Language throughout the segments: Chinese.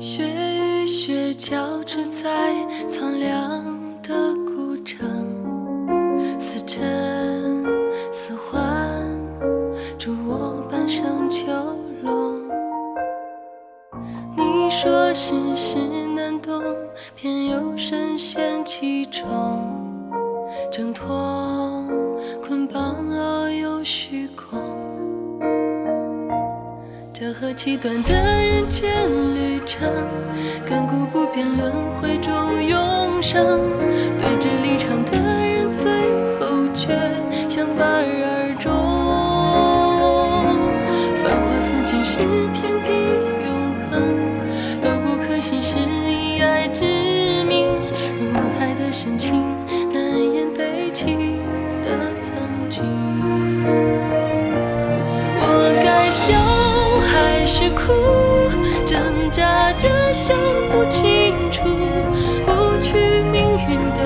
雪与雪交织在苍凉的古城，似真似幻，助我半生囚笼。你说世事难懂，偏又深陷其中，挣脱这何其短的人间旅程，亘古不变轮回中永生。对峙离场的人，最后却相伴而终。繁华似锦是天地永恒，牢不可信是以爱之名。如海的深情，难言悲戚的曾经。我该笑还是哭？挣扎着想不清楚。不屈命运的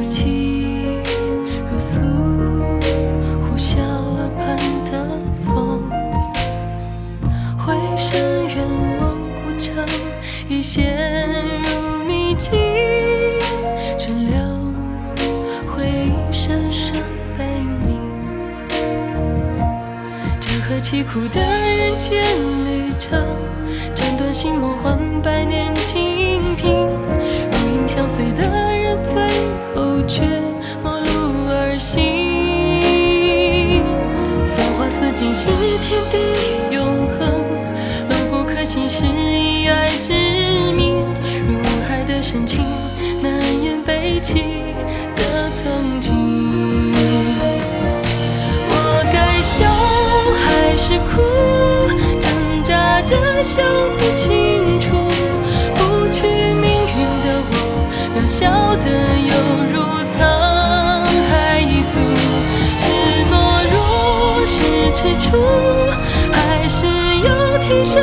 如泣如诉，呼啸耳畔的风，回身远望古城已陷入迷境，沉留回忆声声悲鸣。这何其苦的人间旅程，斩断心魔换百年清贫。想不清楚。不屈命运的我，渺小的犹如沧海一粟。是懦弱，是踟蹰，还是要挺身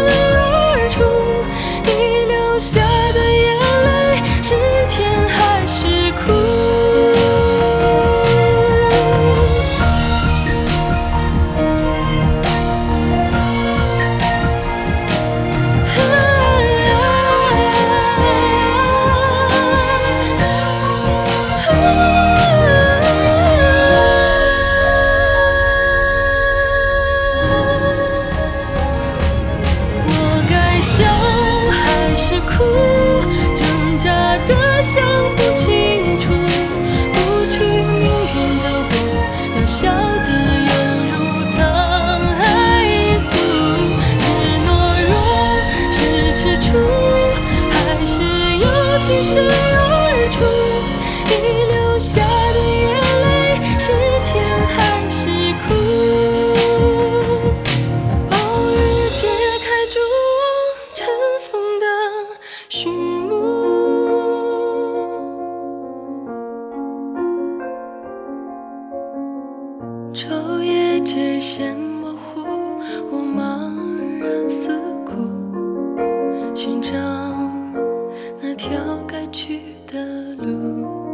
挺身而出？你流下的眼泪，是甜还是苦？暴雨揭开蛛网尘封的序幕，昼夜界限模糊，我茫的路。